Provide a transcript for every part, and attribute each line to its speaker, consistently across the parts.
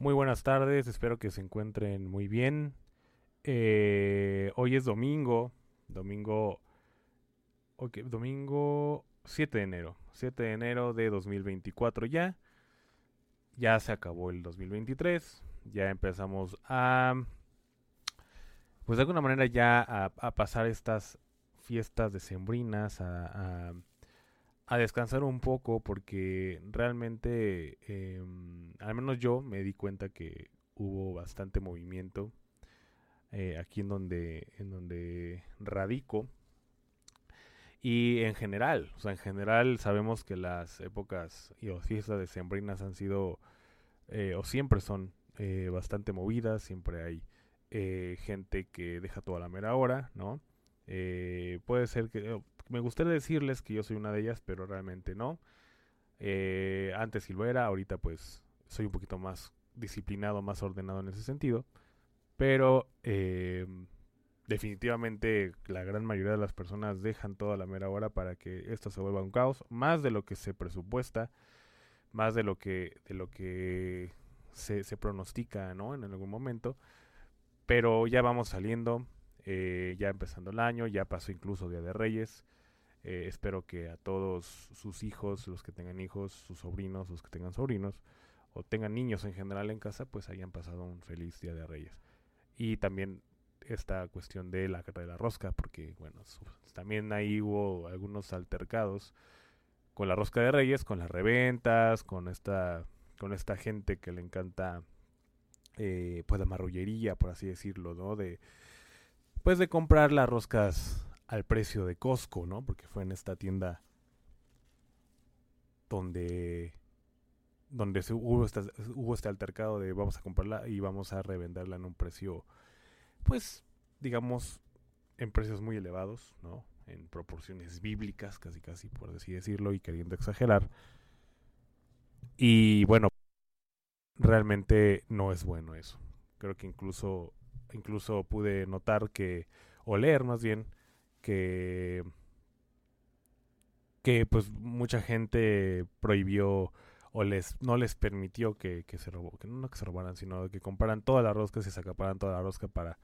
Speaker 1: Muy buenas tardes, espero que se encuentren muy bien. Eh, hoy es domingo, domingo, domingo 7 de enero, 7 de enero de 2024 ya. Ya se acabó el 2023, ya empezamos a, pues de alguna manera ya a, a pasar estas fiestas decembrinas, a, a descansar un poco porque realmente, eh, al menos yo me di cuenta que hubo bastante movimiento eh, aquí en donde, en donde radico. Y en general, o sea, en general sabemos que las épocas y o fiestas decembrinas han sido, eh, o siempre son, eh, bastante movidas, siempre hay gente que deja toda la mera hora, ¿no? Puede ser que, me gustaría decirles que yo soy una de ellas, pero realmente no. Eh, antes sí lo era, ahorita pues soy un poquito más disciplinado, más ordenado en ese sentido. Pero eh, definitivamente la gran mayoría de las personas dejan toda la mera hora para que esto se vuelva un caos, más de lo que se presupuesta, más de lo que, de lo que se, se pronostica, ¿no? En algún momento. Pero ya vamos saliendo, eh, ya empezando el año, ya pasó incluso Día de Reyes. Eh, espero que a todos sus hijos, los que tengan hijos, sus sobrinos, los que tengan sobrinos, o tengan niños en general en casa, pues hayan pasado un feliz Día de Reyes. Y también esta cuestión de la carrera rosca, porque bueno, también ahí hubo algunos altercados con la rosca de Reyes, con las reventas, con esta, con esta gente que le encanta eh, pues la marrullería, por así decirlo, ¿no? De pues de comprar las roscas al precio de Costco, ¿no? Porque fue en esta tienda donde donde se hubo, hubo este altercado de vamos a comprarla y vamos a revenderla en un precio, pues, digamos, en precios muy elevados, ¿no? En proporciones bíblicas, casi casi, por así decirlo, y queriendo exagerar. Y bueno, realmente no es bueno eso. Creo que incluso, incluso pude notar que, o leer más bien, que, que pues mucha gente prohibió o les no les permitió que, que se robó, que no que se robaran, sino que compraran toda la rosca se acaparan toda la rosca para,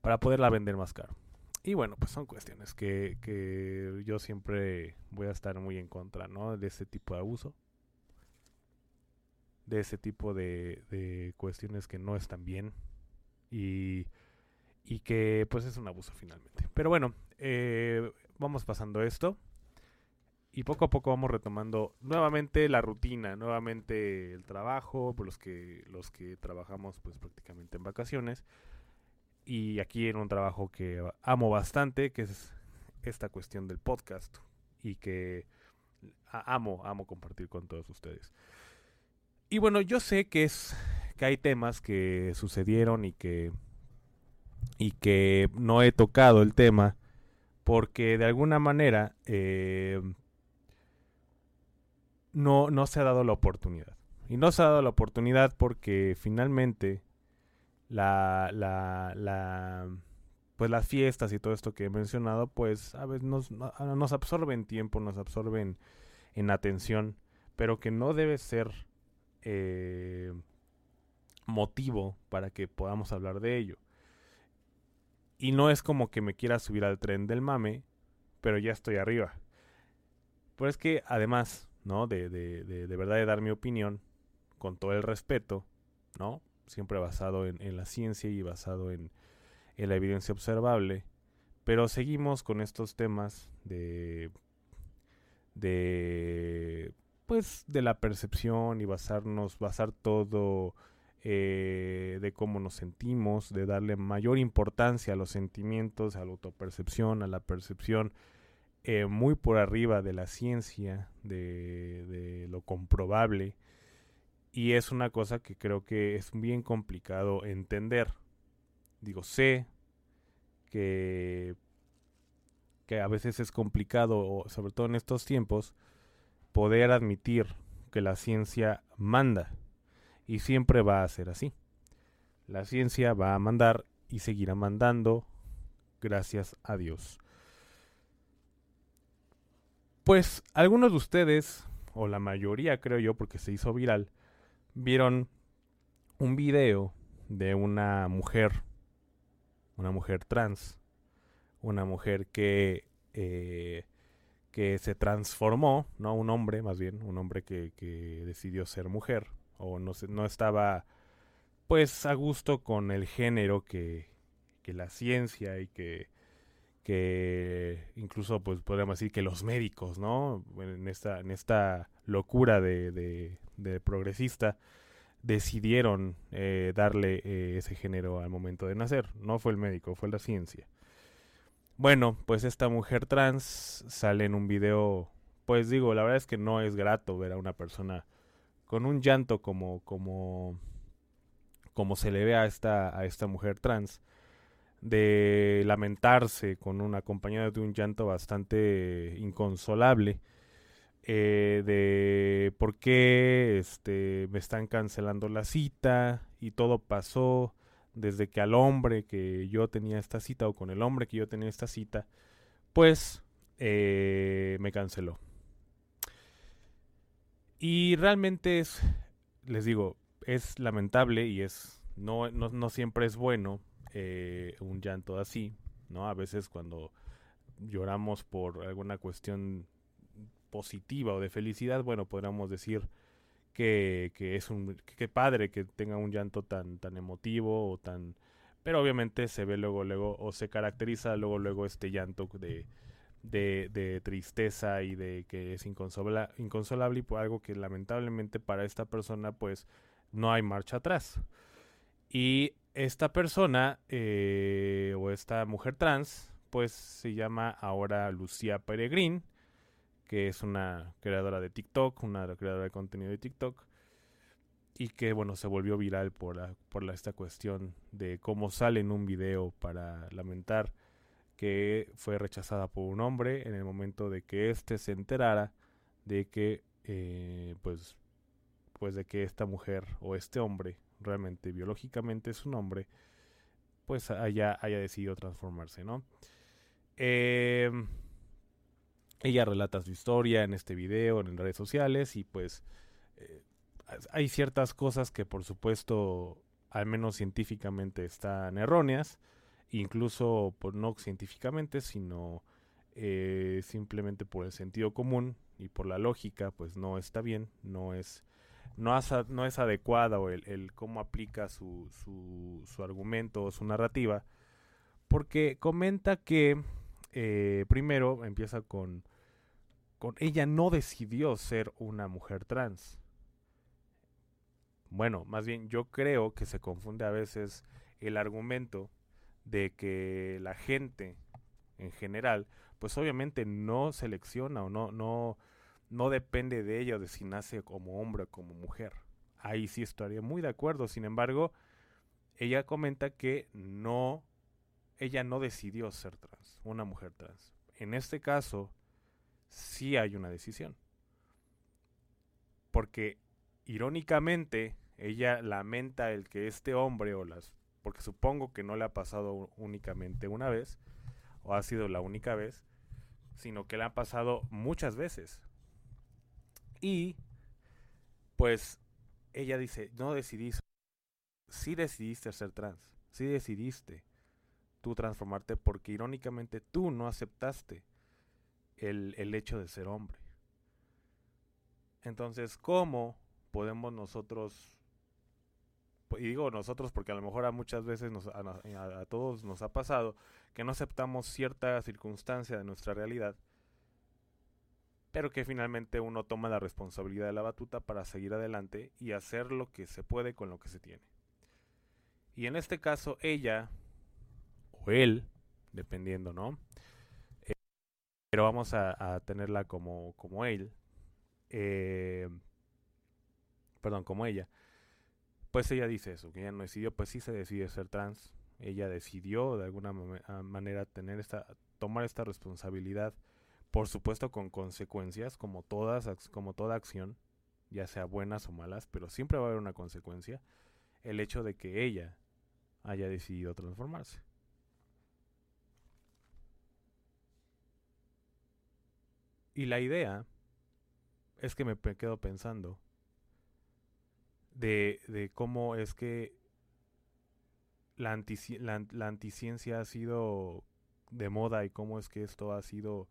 Speaker 1: para poderla vender más caro. Y bueno, pues son cuestiones que, que yo siempre voy a estar muy en contra, ¿no? De ese tipo de abuso. De ese tipo de, de cuestiones que no están bien. Y, y que pues es un abuso finalmente. Pero bueno, eh, vamos pasando esto. Y poco a poco vamos retomando nuevamente la rutina, nuevamente el trabajo, por los que, los que trabajamos pues prácticamente en vacaciones. Y aquí en un trabajo que amo bastante, que es esta cuestión del podcast. Y que amo, amo compartir con todos ustedes. Y bueno, yo sé que es que hay temas que sucedieron y que y que no he tocado el tema porque de alguna manera eh, no, no se ha dado la oportunidad. Y no se ha dado la oportunidad porque finalmente la, la, la, pues las fiestas y todo esto que he mencionado, pues a veces nos, no- nos absorben tiempo, nos absorben en atención, pero que no debe ser eh, motivo para que podamos hablar de ello. Y no es como que me quiera subir al tren del mame, pero ya estoy arriba. Pero es que además, ¿no? De, de, de, de verdad de dar mi opinión, con todo el respeto, ¿no? Siempre basado en, en la ciencia y basado en, en la evidencia observable. Pero seguimos con estos temas de. de. pues de la percepción y basarnos, basar todo eh, de cómo nos sentimos, de darle mayor importancia a los sentimientos, a la autopercepción, a la percepción, eh, muy por arriba de la ciencia, de, de lo comprobable, y es una cosa que creo que es bien complicado entender. Digo, sé que, que a veces es complicado, sobre todo en estos tiempos, poder admitir que la ciencia manda. Y siempre va a ser así. La ciencia va a mandar y seguirá mandando gracias a Dios. Pues algunos de ustedes, o la mayoría creo yo, porque se hizo viral, vieron un video de una mujer, una mujer trans, una mujer que, eh, que se transformó, no un hombre más bien, un hombre que, que decidió ser mujer, o no, estaba pues a gusto con el género que, la ciencia y que que incluso pues podríamos decir que los médicos, ¿no? En esta, en esta locura de, de, progresista decidieron eh, darle eh, ese género al momento de nacer. No fue el médico, fue la ciencia. Bueno, pues esta mujer trans sale en un video, pues digo, la verdad es que no es grato ver a una persona con un llanto como, como, como se le ve a esta, a esta mujer trans de lamentarse con una acompañado de un llanto bastante inconsolable eh, de por qué este, me están cancelando la cita y todo pasó desde que al hombre que yo tenía esta cita o con el hombre que yo tenía esta cita pues eh, me canceló y realmente es les digo es lamentable y es no, no, no siempre es bueno eh, un llanto así, ¿no? A veces cuando lloramos por alguna cuestión positiva o de felicidad, bueno, podríamos decir que, que es un que padre que tenga un llanto tan tan emotivo o tan pero obviamente se ve luego luego o se caracteriza luego luego este llanto de de, tristeza y de que es inconsolable y por algo que lamentablemente para esta persona pues no hay marcha atrás. Y esta persona eh, o esta mujer trans, pues se llama ahora Lucía Peregrín, que es una creadora de TikTok, una creadora de contenido de TikTok, y que bueno, se volvió viral por, por esta cuestión de cómo sale en un video para lamentar que fue rechazada por un hombre en el momento de que éste se enterara de que eh, pues pues de que esta mujer o este hombre realmente biológicamente es un hombre, pues haya, haya decidido transformarse, ¿no? Em, ella relata su historia en este video, en redes sociales, y pues eh, hay ciertas cosas que por supuesto, al menos científicamente, están erróneas, incluso por, no científicamente, sino eh, simplemente por el sentido común y por la lógica, pues no está bien, no es no, no es adecuado el, el cómo aplica su, su, su, argumento o su narrativa, porque comenta que eh, primero empieza con, con ella no decidió ser una mujer trans. Bueno, más bien yo creo que se confunde a veces el argumento de que la gente en general, pues obviamente no selecciona o no, no, no depende de ella de si nace como hombre o como mujer. Ahí sí estaría muy de acuerdo. Sin embargo, ella comenta que no, ella no decidió ser trans, una mujer trans. En este caso, sí hay una decisión. Porque, irónicamente, ella lamenta el que este hombre o las... Porque supongo que no le ha pasado únicamente una vez, o ha sido la única vez, sino que le ha pasado muchas veces y pues ella dice, no decidí, sí decidiste ser trans, sí decidiste tú transformarte porque irónicamente tú no aceptaste el, el hecho de ser hombre. Entonces, ¿cómo podemos nosotros, y digo nosotros porque a lo mejor a muchas veces a todos nos ha pasado que no aceptamos cierta circunstancia de nuestra realidad, pero que finalmente uno toma la responsabilidad de la batuta para seguir adelante y hacer lo que se puede con lo que se tiene. Y en este caso ella, o él, dependiendo, ¿no? pero vamos a, tenerla como, como él. Eh, perdón, como ella. Pues ella dice eso, que ella no decidió, pues sí se decide ser trans. Ella decidió de alguna ah, manera tener esta, tomar esta responsabilidad, por supuesto con consecuencias, como todas, como toda acción, ya sea buenas o malas, pero siempre va a haber una consecuencia, el hecho de que ella haya decidido transformarse. Y la idea es que me quedo pensando de, de cómo es que la, la, la, anticiencia ha sido de moda y cómo es que esto ha sido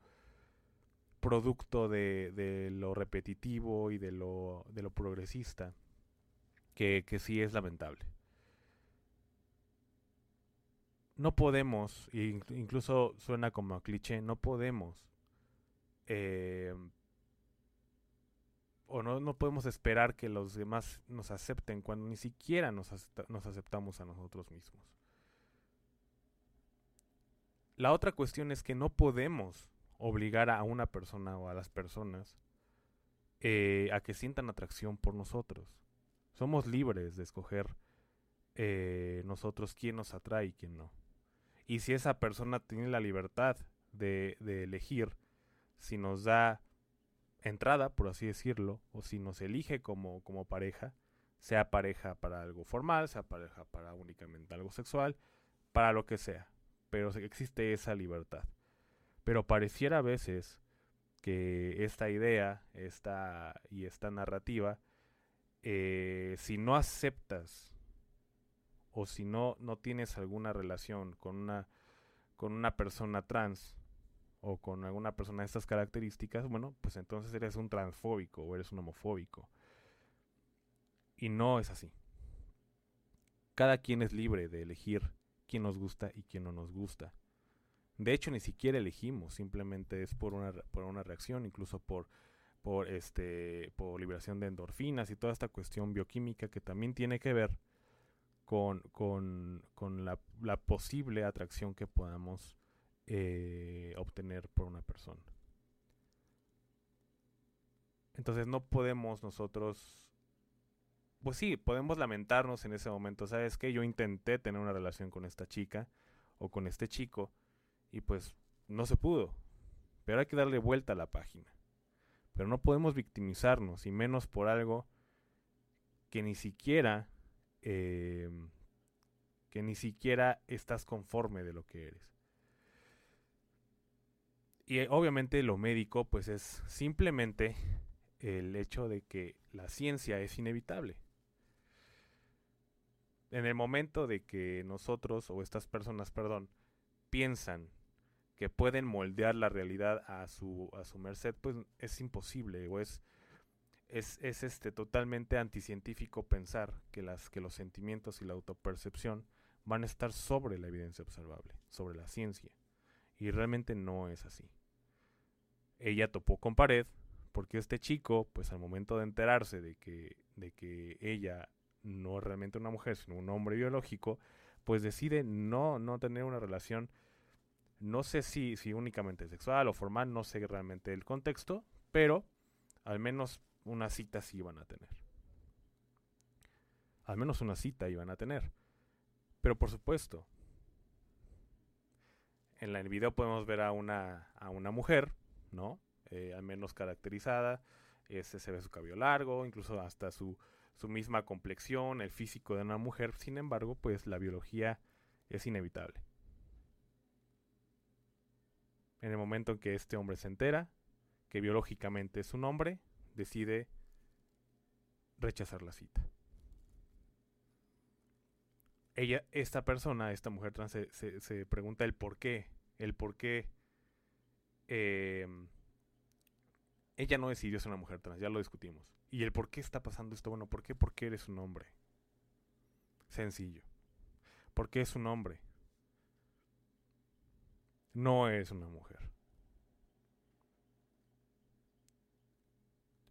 Speaker 1: producto de, de lo repetitivo y de lo, de lo progresista, que, que sí es lamentable. No podemos, incluso suena como cliché, no podemos eh, o no, no podemos esperar que los demás nos acepten cuando ni siquiera nos, nos aceptamos a nosotros mismos. La otra cuestión es que no podemos obligar a una persona o a las personas eh, a que sientan atracción por nosotros. Somos libres de escoger eh, nosotros quién nos atrae y quién no. Y si esa persona tiene la libertad de, de elegir si nos da entrada, por así decirlo, o si nos elige como, como pareja, sea pareja para algo formal, sea pareja para únicamente algo sexual, para lo que sea. Pero existe esa libertad. Pero pareciera a veces que esta idea esta, y esta narrativa, eh, si no aceptas o si no, no tienes alguna relación con una, con una persona trans, o con alguna persona de estas características, bueno, pues entonces eres un transfóbico o eres un homofóbico. Y no es así. Cada quien es libre de elegir quién nos gusta y quién no nos gusta. De hecho, ni siquiera elegimos, simplemente es por una, por una reacción, incluso por, por, este, por liberación de endorfinas y toda esta cuestión bioquímica que también tiene que ver con, con, con la, la posible atracción que podamos eh, obtener por una persona. Entonces no podemos nosotros, pues sí, podemos lamentarnos en ese momento, ¿sabes que Yo intenté tener una relación con esta chica o con este chico y pues no se pudo. Pero hay que darle vuelta a la página. Pero no podemos victimizarnos y menos por algo que ni siquiera eh, que ni siquiera estás conforme de lo que eres. Y eh, obviamente lo médico pues es simplemente el hecho de que la ciencia es inevitable. En el momento de que nosotros o estas personas, perdón, piensan que pueden moldear la realidad a su, a su merced, pues es imposible o es, es, es este, totalmente anticientífico pensar que, las, que los sentimientos y la autopercepción van a estar sobre la evidencia observable, sobre la ciencia. Y realmente no es así ella topó con pared porque este chico, pues al momento de enterarse de que, de que ella no es realmente una mujer, sino un hombre biológico, pues decide no, no tener una relación, no sé si, si únicamente sexual o formal, no sé realmente el contexto, pero al menos una cita sí iban a tener. Al menos una cita iban a tener. Pero por supuesto, en el video podemos ver a una, a una mujer ¿no? Eh, al menos caracterizada. Ese se ve su cabello largo, incluso hasta su, su misma complexión, el físico de una mujer. Sin embargo, pues la biología es inevitable. En el momento en que este hombre se entera que biológicamente es un hombre, decide rechazar la cita. Ella, esta persona, esta mujer trans, se, se pregunta el por qué, el por qué Em, ella no decidió ser una mujer trans, ya lo discutimos. ¿Y el por qué está pasando esto? Bueno, ¿por qué? Porque eres un hombre. Sencillo. ¿Por qué es un hombre? No eres una mujer.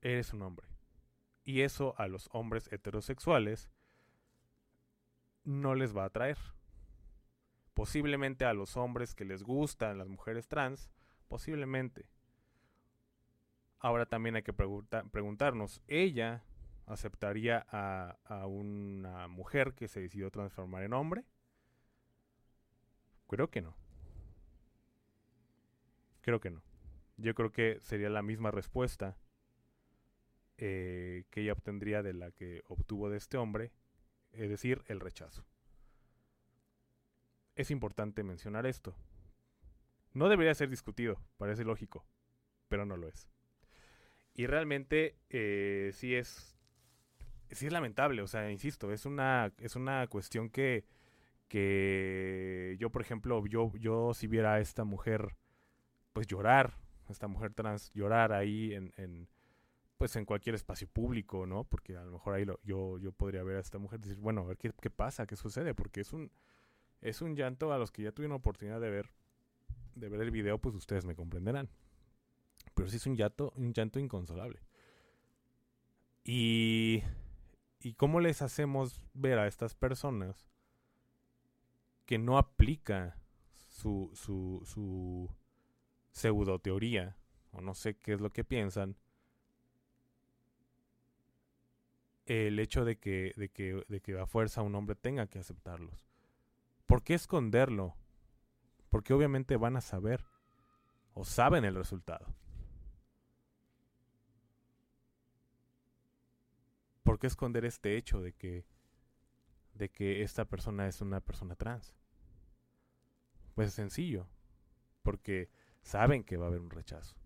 Speaker 1: Eres un hombre. Y eso a los hombres heterosexuales no les va a atraer. Posiblemente a los hombres que les gustan las mujeres trans, Posiblemente. Ahora también hay que preguntarnos, ¿ella aceptaría a, a, una mujer que se decidió transformar en hombre? Creo que no. Creo que no. Yo creo que sería la misma respuesta eh, que ella obtendría de la que obtuvo de este hombre, es decir, el rechazo. Es importante mencionar esto. No debería ser discutido, parece lógico, pero no lo es. Y realmente eh, sí es sí es lamentable, o sea, insisto, es una es una cuestión que que yo, por ejemplo, yo yo si viera a esta mujer pues llorar, esta mujer trans llorar ahí en, en pues en cualquier espacio público, ¿no? Porque a lo mejor ahí yo, yo podría ver a esta mujer y decir, bueno, a ver qué, qué pasa, qué sucede, porque es un, es un llanto a los que ya tuvieron oportunidad de ver, de ver el video, pues ustedes me comprenderán. Pero sí es un llanto, un llanto inconsolable. Y, y cómo les hacemos ver a estas personas que no aplica su, su, su pseudo teoría, o no sé qué es lo que piensan, el hecho de que, de que, de que a fuerza un hombre tenga que aceptarlos. ¿Por qué esconderlo? Porque obviamente van a saber o saben el resultado. ¿Por qué esconder este hecho de que de que esta persona es una persona trans? Pues es sencillo, porque saben que va a haber un rechazo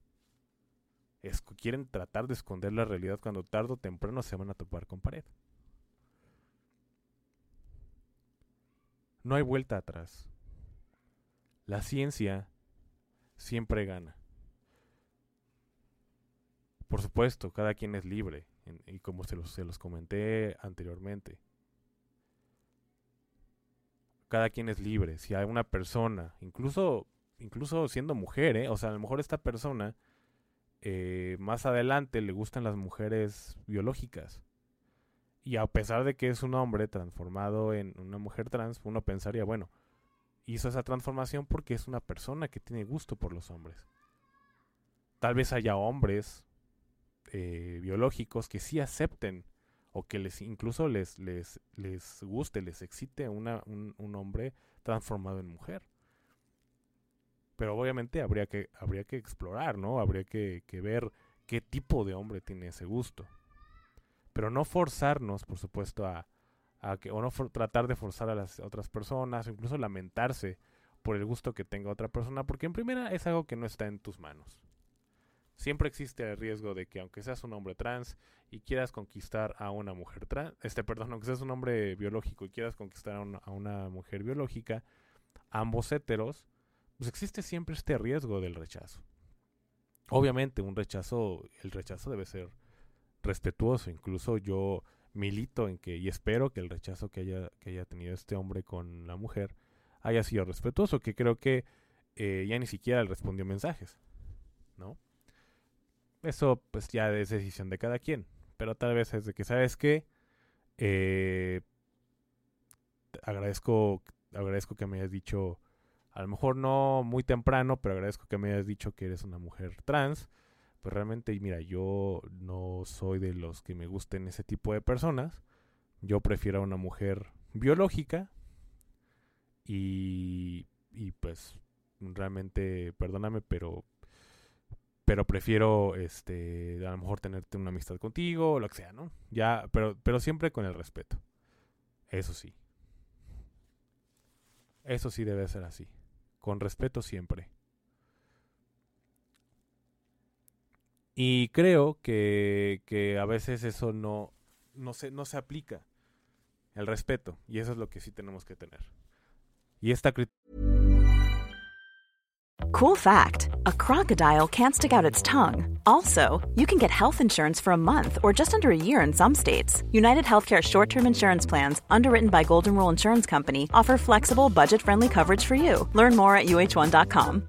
Speaker 1: quieren tratar de esconder la realidad cuando tarde o temprano se van a topar con pared. No hay vuelta atrás. La ciencia siempre gana. Por supuesto, cada quien es libre, y como se los, se los comenté anteriormente, cada quien es libre. Si hay una persona, incluso, incluso siendo mujer, ¿eh? o sea, a lo mejor esta persona eh, más adelante le gustan las mujeres biológicas. Y a pesar de que es un hombre transformado en una mujer trans, uno pensaría, bueno, hizo esa transformación porque es una persona que tiene gusto por los hombres. Tal vez haya hombres eh, biológicos que sí acepten o que les incluso les, les, les guste, les excite una, un, un hombre transformado en mujer pero obviamente habría que, habría que explorar, ¿no? Habría que, ver qué tipo de hombre tiene ese gusto. Pero no forzarnos, por supuesto, a, o no tratar de forzar a las otras personas, o incluso lamentarse por el gusto que tenga otra persona, porque en primera es algo que no está en tus manos. Siempre existe el riesgo de que aunque seas un hombre trans y quieras conquistar a una mujer trans, este, perdón, aunque seas un hombre biológico y quieras conquistar a una, a una mujer biológica, ambos heteros pues existe siempre este riesgo del rechazo. Obviamente, un rechazo, el rechazo debe ser respetuoso. Incluso yo milito en que, y espero que el rechazo que haya, que haya tenido este hombre con la mujer haya sido respetuoso, que creo que eh, ya ni siquiera le respondió mensajes, ¿no? Eso pues ya es decisión de cada quien, pero tal vez es de que, ¿sabes qué? Eh, agradezco, agradezco que me hayas dicho a lo mejor no muy temprano, pero agradezco que me hayas dicho que eres una mujer trans. Pues realmente, mira, yo no soy de los que me gusten ese tipo de personas. Yo prefiero a una mujer biológica. Y, y pues realmente, perdóname, pero pero prefiero este a lo mejor tenerte una amistad contigo o lo que sea, ¿no? Ya, pero pero siempre con el respeto. Eso sí. Eso sí debe ser así con respeto siempre. Y creo que, que a veces eso no, no, se, no se aplica, el respeto, y eso es lo que sí tenemos que tener. Y esta
Speaker 2: Cool fact a crocodile can't stick out its tongue. Also, you can get health insurance for a month or just under a year in some states. United Healthcare short term insurance plans, underwritten by Golden Rule Insurance Company, offer flexible, budget friendly coverage for you. Learn more at uh1.com.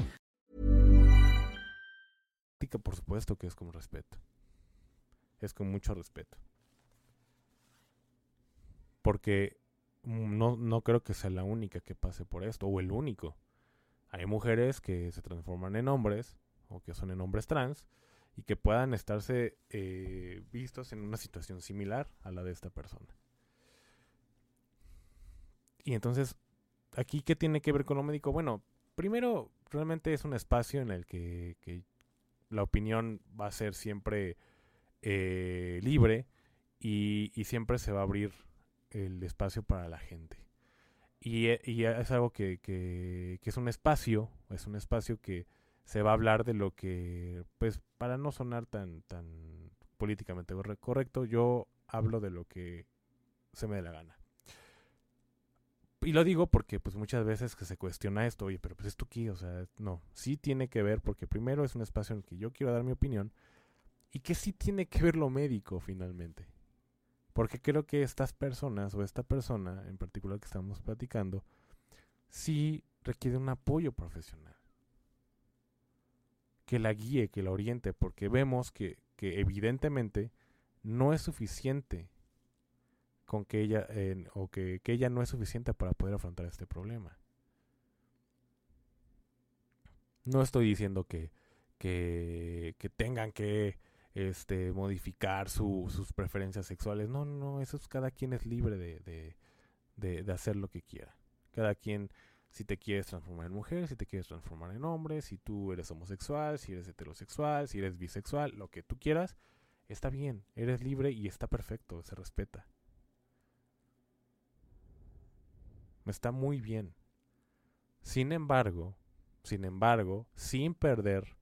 Speaker 1: Por supuesto que es con respeto. Es con mucho respeto. Porque no, no creo que sea la única que pase por esto, o el único. Hay mujeres que se transforman en hombres, o que son en hombres trans, y que puedan estarse eh, vistos en una situación similar a la de esta persona. Y entonces, ¿aquí qué tiene que ver con lo médico? Bueno, primero, realmente es un espacio en el que, la opinión va a ser siempre eh, libre y, siempre se va a abrir el espacio para la gente. Y, eh, y es algo que, que, es un espacio, es un espacio que se va a hablar de lo que, pues para no sonar tan, tan políticamente correcto, yo hablo de lo que se me dé la gana. Y lo digo porque pues muchas veces que se cuestiona esto, oye, pero pues esto aquí, o sea, no, sí tiene que ver porque primero es un espacio en el que yo quiero dar mi opinión y que sí tiene que ver lo médico finalmente. Porque creo que estas personas o esta persona en particular que estamos platicando, sí requiere un apoyo profesional. Que la guíe, que la oriente, porque vemos que, que evidentemente no es suficiente con que ella, o que, que ella no es suficiente para poder afrontar este problema. No estoy diciendo que, que, que tengan que este, modificar sus preferencias sexuales. No, no, eso es cada quien es libre de, de, hacer lo que quiera. Cada quien, si te quieres transformar en mujer, si te quieres transformar en hombre, si tú eres homosexual, si eres heterosexual, si eres bisexual, lo que tú quieras, está bien, eres libre y está perfecto, se respeta. Está muy bien. Sin embargo, sin embargo, sin perder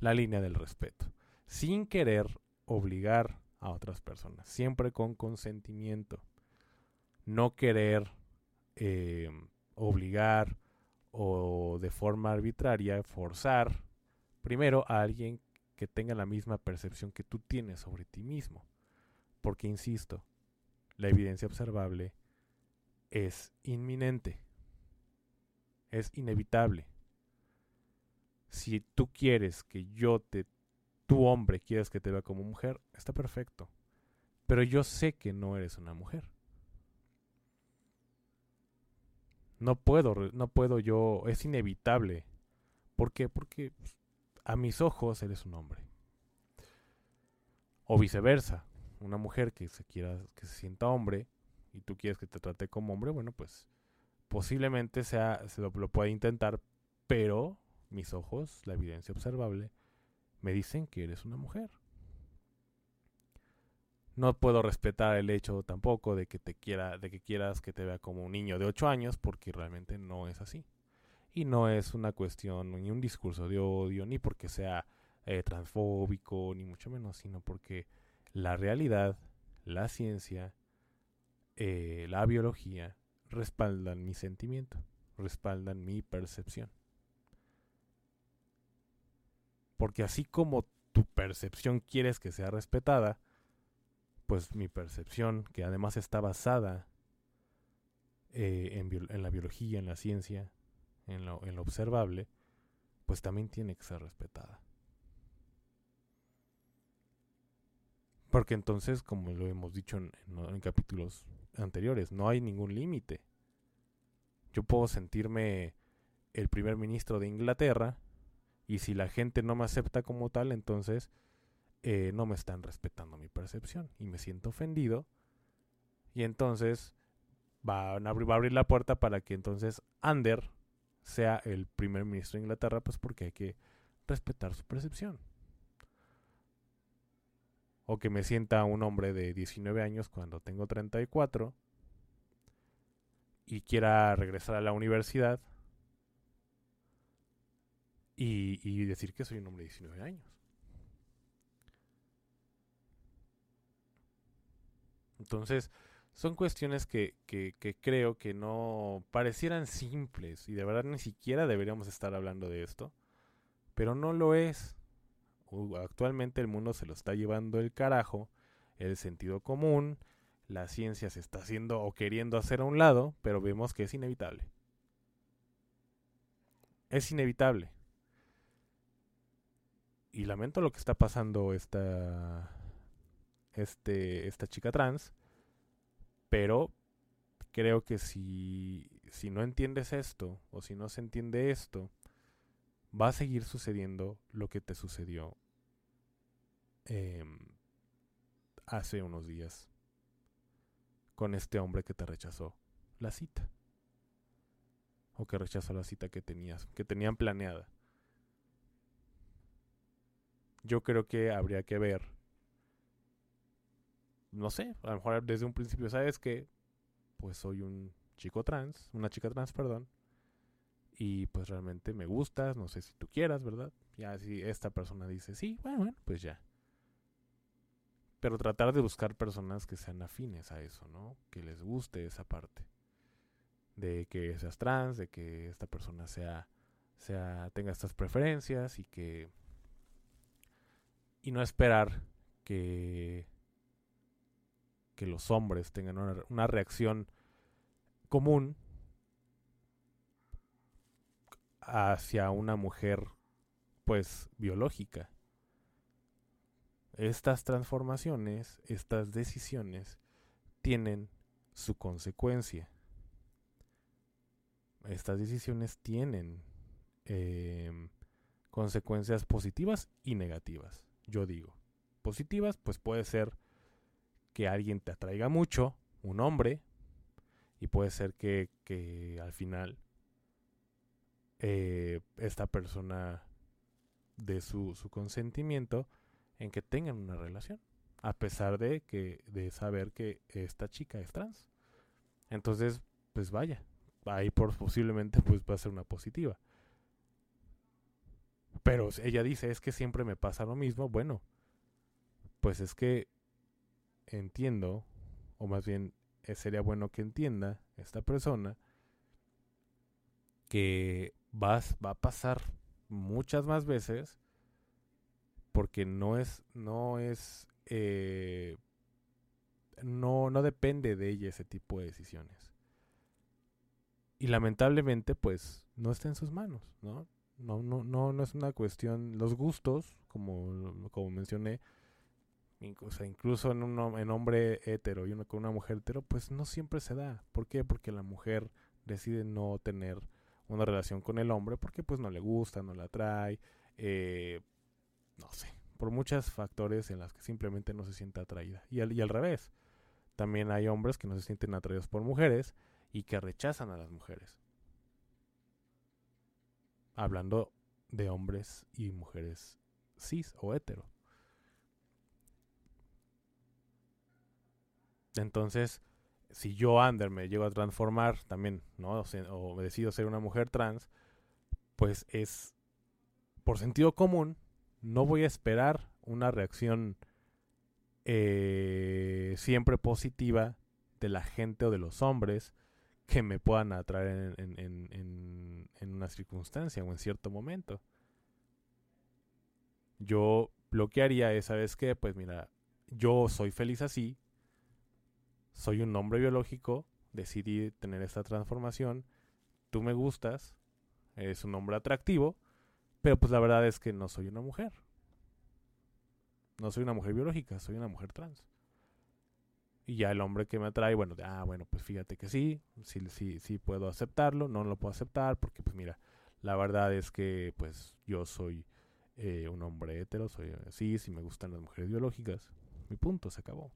Speaker 1: la línea del respeto sin querer obligar a otras personas, siempre con consentimiento. No querer eh, obligar o de forma arbitraria forzar primero a alguien que tenga la misma percepción que tú tienes sobre ti mismo. Porque, insisto, la evidencia observable es inminente, es inevitable. Si tú quieres que yo te tu hombre quieres que te vea como mujer, está perfecto. Pero yo sé que no eres una mujer. No puedo, no puedo yo, es inevitable. ¿Por qué? Porque pues, a mis ojos eres un hombre. O viceversa, una mujer que se quiera, que se sienta hombre y tú quieres que te trate como hombre, bueno, pues posiblemente sea, se lo, lo pueda intentar, pero mis ojos, la evidencia observable, me dicen que eres una mujer. No puedo respetar el hecho tampoco de que te quiera, de que quieras que te vea como un niño de 8 años, porque realmente no es así. Y no es una cuestión ni un discurso de odio, ni porque sea eh, transfóbico, ni mucho menos, sino porque la realidad, la ciencia, eh, la biología respaldan mi sentimiento, respaldan mi percepción. Porque así como tu percepción quieres que sea respetada, pues mi percepción, que además está basada eh, en, la biología, en la ciencia, en lo, observable, pues también tiene que ser respetada. Porque entonces, como lo hemos dicho en, capítulos anteriores, no hay ningún límite. Yo puedo sentirme el primer ministro de Inglaterra y si la gente no me acepta como tal, entonces eh, no me están respetando mi percepción. Y me siento ofendido. Y entonces va a, abrir, va a abrir la puerta para que entonces Ander sea el primer ministro de Inglaterra, pues porque hay que respetar su percepción. O que me sienta un hombre de 19 años cuando tengo 34 y quiera regresar a la universidad y, decir que soy un hombre de 19 años. Entonces, son cuestiones que, que, que, creo que no parecieran simples y de verdad ni siquiera deberíamos estar hablando de esto, pero no lo es. Actualmente el mundo se lo está llevando el carajo, el sentido común, la ciencia se está haciendo o queriendo hacer a un lado, pero vemos que es inevitable. Es inevitable. Y lamento lo que está pasando esta, este, esta chica trans, pero creo que si, si no entiendes esto o si no se entiende esto, va a seguir sucediendo lo que te sucedió em, hace unos días con este hombre que te rechazó la cita. O que rechazó la cita que tenías, que tenían planeada. Yo creo que habría que ver. No sé, a lo mejor desde un principio sabes que pues soy un chico trans, una chica trans, perdón. Y pues realmente me gustas, no sé si tú quieras, ¿verdad? Ya si esta persona dice sí, bueno, bueno, pues ya pero tratar de buscar personas que sean afines a eso, ¿no? Que les guste esa parte. De que seas trans, de que esta persona sea, sea, tenga estas preferencias y que. Y no esperar que. que los hombres tengan una, una reacción común hacia una mujer, pues, biológica estas transformaciones, estas decisiones, tienen su consecuencia. Estas decisiones tienen em, consecuencias positivas y negativas, yo digo. Positivas, pues puede ser que alguien te atraiga mucho, un hombre, y puede ser que, que al final eh, esta persona de su, su consentimiento en que tengan una relación, a pesar de que de saber que esta chica es trans. Entonces, pues vaya, ahí por posiblemente pues va a ser una positiva. Pero ella dice, es que siempre me pasa lo mismo. Bueno, pues es que entiendo, o más bien eh, sería bueno que entienda esta persona, que vas, va a pasar muchas más veces porque no es, no es, eh, no, no depende de ella ese tipo de decisiones. Y lamentablemente, pues, no está en sus manos, ¿no? No, no, no, no es una cuestión, los gustos, como, como mencioné, incluso, en un en hombre hetero y uno con una mujer hetero, pues no siempre se da. ¿Por qué? Porque la mujer decide no tener una relación con el hombre porque pues no le gusta, no la atrae, eh, no sé, por muchos factores en las que simplemente no se siente atraída. Y al, y al revés, también hay hombres que no se sienten atraídos por mujeres y que rechazan a las mujeres. Hablando de hombres y mujeres cis o hetero. Entonces, si yo, Ander, me llego a transformar también, ¿no? O, o decido ser una mujer trans, pues es por sentido común no voy a esperar una reacción eh, siempre positiva de la gente o de los hombres que me puedan atraer en, una circunstancia o en cierto momento. Yo lo que haría es, ¿sabes qué? Pues mira, yo soy feliz así, soy un hombre biológico, decidí tener esta transformación, tú me gustas, eres un hombre atractivo, pero pues la verdad es que no soy una mujer. No soy una mujer biológica, soy una mujer trans. Y ya el hombre que me atrae, bueno, ah, bueno, pues fíjate que sí, sí, sí, sí puedo aceptarlo, no lo puedo aceptar porque pues mira, la verdad es que pues yo soy eh, un hombre hetero, soy sí, sí me gustan las mujeres biológicas. Mi punto, se acabó.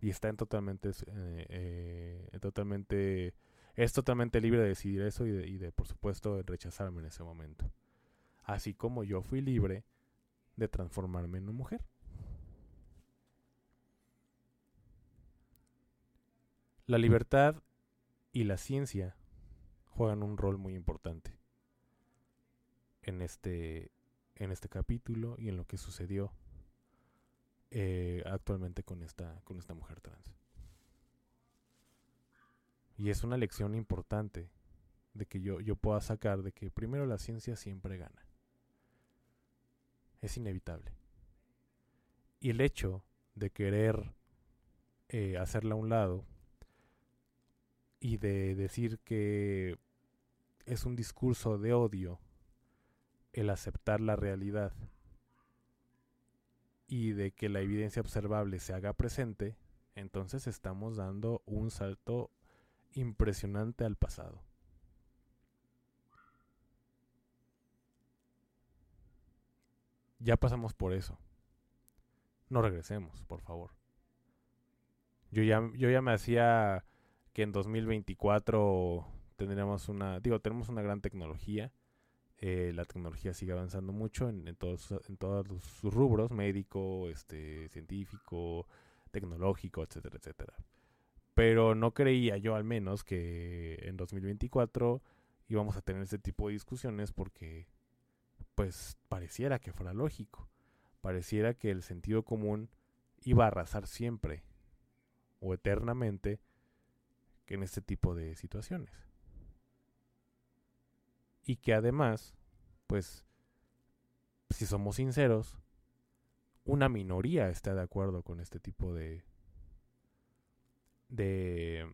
Speaker 1: Y está en totalmente, eh, eh, totalmente es totalmente libre de decidir eso y de, de, por supuesto, rechazarme en ese momento. Así como yo fui libre de transformarme en una mujer. La libertad y la ciencia juegan un rol muy importante en este, en este capítulo y en lo que sucedió eh, actualmente con esta, con esta mujer trans. Y es una lección importante de que yo, yo pueda sacar de que primero la ciencia siempre gana. Es inevitable. Y el hecho de querer eh, hacerla a un lado y de decir que es un discurso de odio el aceptar la realidad y de que la evidencia observable se haga presente, entonces estamos dando un salto impresionante al pasado. Ya pasamos por eso. No regresemos, por favor. Yo ya, yo ya me hacía que en 2024 tendríamos una, digo, tenemos una gran tecnología eh, la tecnología sigue avanzando mucho en, todos, en todos sus rubros, médico, este, científico, tecnológico, etcétera, etcétera. Pero no creía yo al menos que en 2024 íbamos a tener este tipo de discusiones porque pues pareciera que fuera lógico, pareciera que el sentido común iba a arrasar siempre o eternamente en este tipo de situaciones. Y que además, pues, si somos sinceros, una minoría está de acuerdo con este tipo de de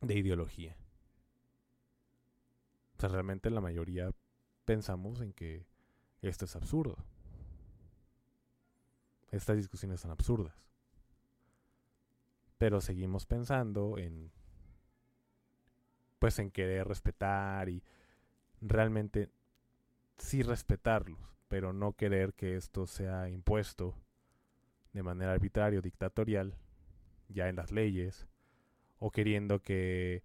Speaker 1: de ideología. O sea, realmente la mayoría pensamos en que esto es absurdo. Estas discusiones son absurdas. Pero seguimos pensando en pues en querer respetar y realmente sí respetarlos, pero no querer que esto sea impuesto de manera arbitraria o dictatorial, ya en las leyes, o queriendo que,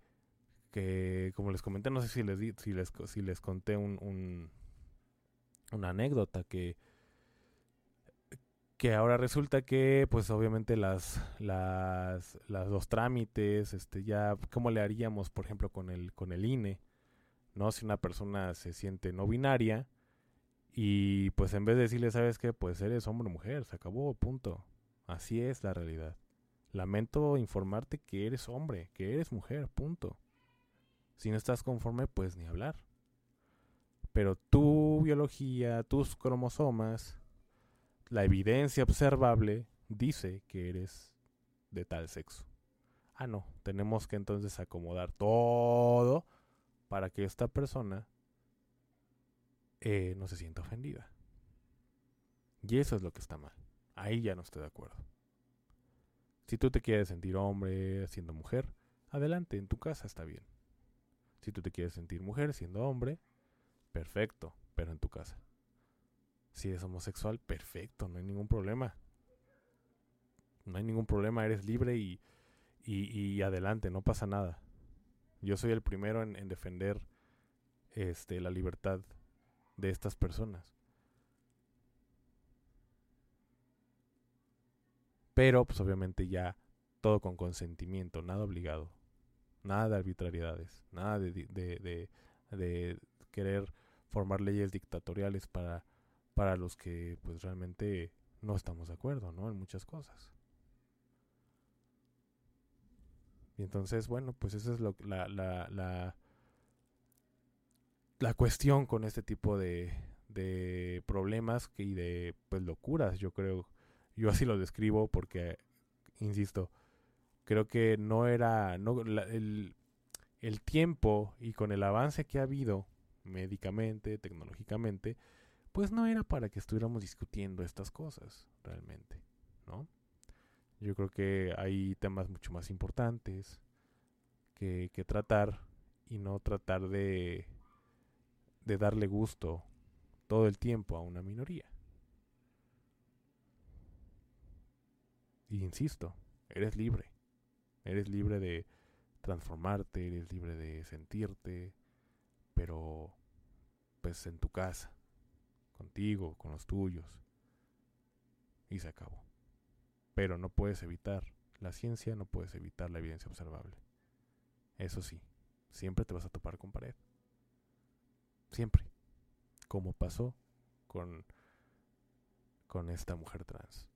Speaker 1: que como les comenté, no sé si les, si les, si les conté un, un, una anécdota que que ahora resulta que pues obviamente las las, las los trámites este ya cómo le haríamos por ejemplo con el con el INE ¿no? Si una persona se siente no binaria y pues en vez de decirle, ¿sabes qué? Pues eres hombre o mujer, se acabó, punto. Así es la realidad. Lamento informarte que eres hombre, que eres mujer, punto. Si no estás conforme, pues ni hablar. Pero tu biología, tus cromosomas, la evidencia observable dice que eres de tal sexo. Ah, no, tenemos que entonces acomodar todo para que esta persona eh, no se sienta ofendida. Y eso es lo que está mal. Ahí ya no estoy de acuerdo. Si tú te quieres sentir hombre siendo mujer, adelante, en tu casa está bien. Si tú te quieres sentir mujer siendo hombre, perfecto, pero en tu casa. Si eres homosexual, perfecto, no hay ningún problema. No hay ningún problema, eres libre y, y adelante, no pasa nada. Yo soy el primero en, defender este, la libertad de estas personas. Pero, pues obviamente ya todo con consentimiento, nada obligado, nada de arbitrariedades, nada de, de, de, querer formar leyes dictatoriales para, para los que pues realmente no estamos de acuerdo, ¿no? En muchas cosas. Y entonces, bueno, pues esa es lo, la, la, la, la cuestión con este tipo de, de problemas y de pues locuras, yo creo. Yo así lo describo porque, insisto, creo que no era, no, el, el tiempo y con el avance que ha habido médicamente, tecnológicamente, pues no era para que estuviéramos discutiendo estas cosas realmente, ¿no? Yo creo que hay temas mucho más importantes que, tratar y no tratar de, de darle gusto todo el tiempo a una minoría. Y insisto, eres libre. Eres libre de transformarte, eres libre de sentirte, pero pues en tu casa, contigo, con los tuyos. Y se acabó pero no puedes evitar la ciencia, no puedes evitar la evidencia observable. Eso sí, siempre te vas a topar con pared. Siempre. Como pasó con, con esta mujer trans.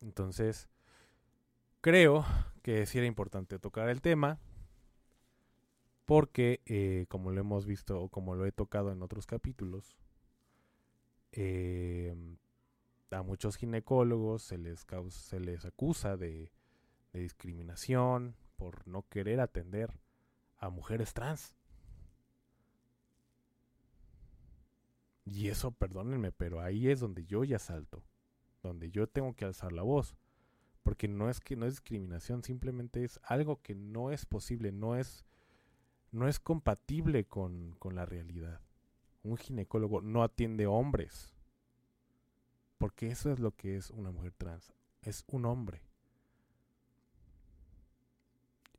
Speaker 1: Entonces, creo que sí era importante tocar el tema porque, eh, como lo hemos visto o como lo he tocado en otros capítulos, eh, a muchos ginecólogos se les, se les acusa de, de discriminación por no querer atender a mujeres trans. Y eso, perdónenme, pero ahí es donde yo ya salto, donde yo tengo que alzar la voz, porque no es que no es discriminación, simplemente es algo que no es posible, no es no es compatible con, con la realidad. Un ginecólogo no atiende hombres, porque eso es lo que es una mujer trans, es un hombre.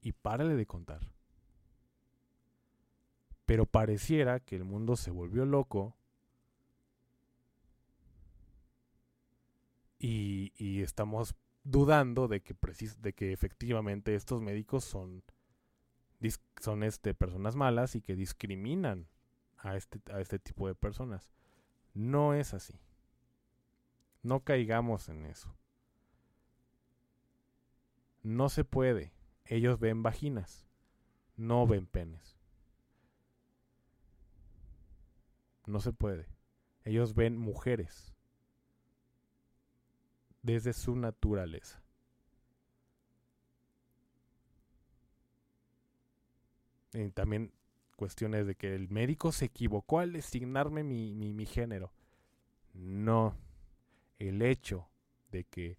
Speaker 1: Y párale de contar. Pero pareciera que el mundo se volvió loco y, estamos dudando de que, de que efectivamente estos médicos son, son este, personas malas y que discriminan a este, a este tipo de personas. No es así. No caigamos en eso. No se puede. Ellos ven vaginas, no ven penes. No se puede. Ellos ven mujeres desde su naturaleza. Y también cuestiones de que el médico se equivocó al designarme mi, mi, género. No. El hecho de que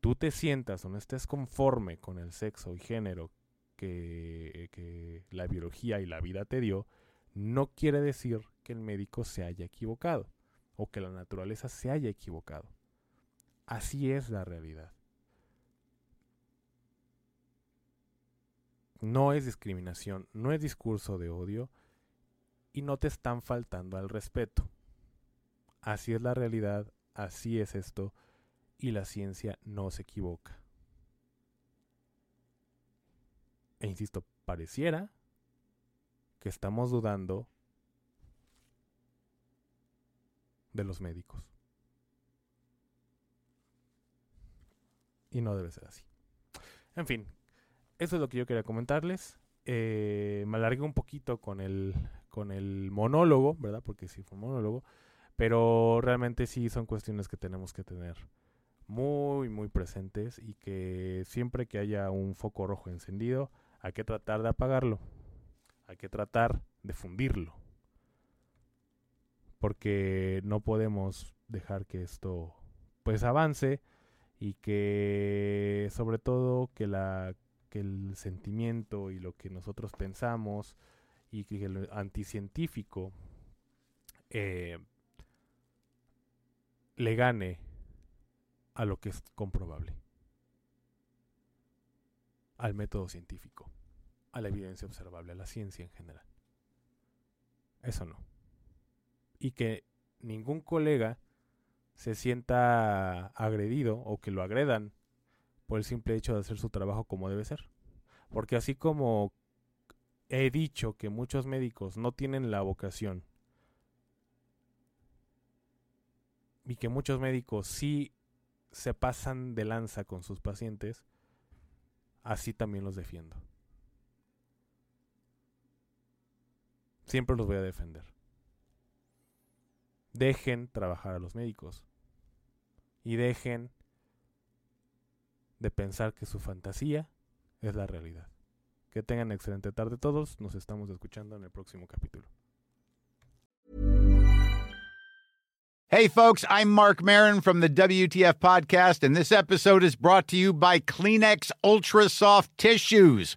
Speaker 1: tú te sientas o no estés conforme con el sexo y género que, que, la biología y la vida te dio, no quiere decir que el médico se haya equivocado o que la naturaleza se haya equivocado. Así es la realidad. No es discriminación, no es discurso de odio y no te están faltando al respeto. Así es la realidad, así es esto y la ciencia no se equivoca. E insisto, pareciera que estamos dudando de los médicos. Y no debe ser así. En fin, eso es lo que yo quería comentarles. Eh, me alargué un poquito con el, con el monólogo, ¿verdad? Porque sí fue un monólogo. Pero realmente sí son cuestiones que tenemos que tener muy, muy presentes y que siempre que haya un foco rojo encendido, hay que tratar de apagarlo. Hay que tratar de fundirlo. Porque no podemos dejar que esto pues avance y que sobre todo que la que el sentimiento y lo que nosotros pensamos y que el anticientífico eh, le gane a lo que es comprobable, al método científico, a la evidencia observable, a la ciencia en general. Eso no. Y que ningún colega se sienta agredido o que lo agredan por el simple hecho de hacer su trabajo como debe ser. Porque así como he dicho que muchos médicos no tienen la vocación y que muchos médicos sí se pasan de lanza con sus pacientes, así también los defiendo. Siempre los voy a defender dejen trabajar a los médicos y dejen de pensar que su fantasía es la realidad. Que tengan excelente tarde todos, nos estamos escuchando en el próximo capítulo.
Speaker 3: Hey folks, I'm Mark Marin from the WTF podcast and this episode is brought to you by Kleenex Ultra Soft Tissues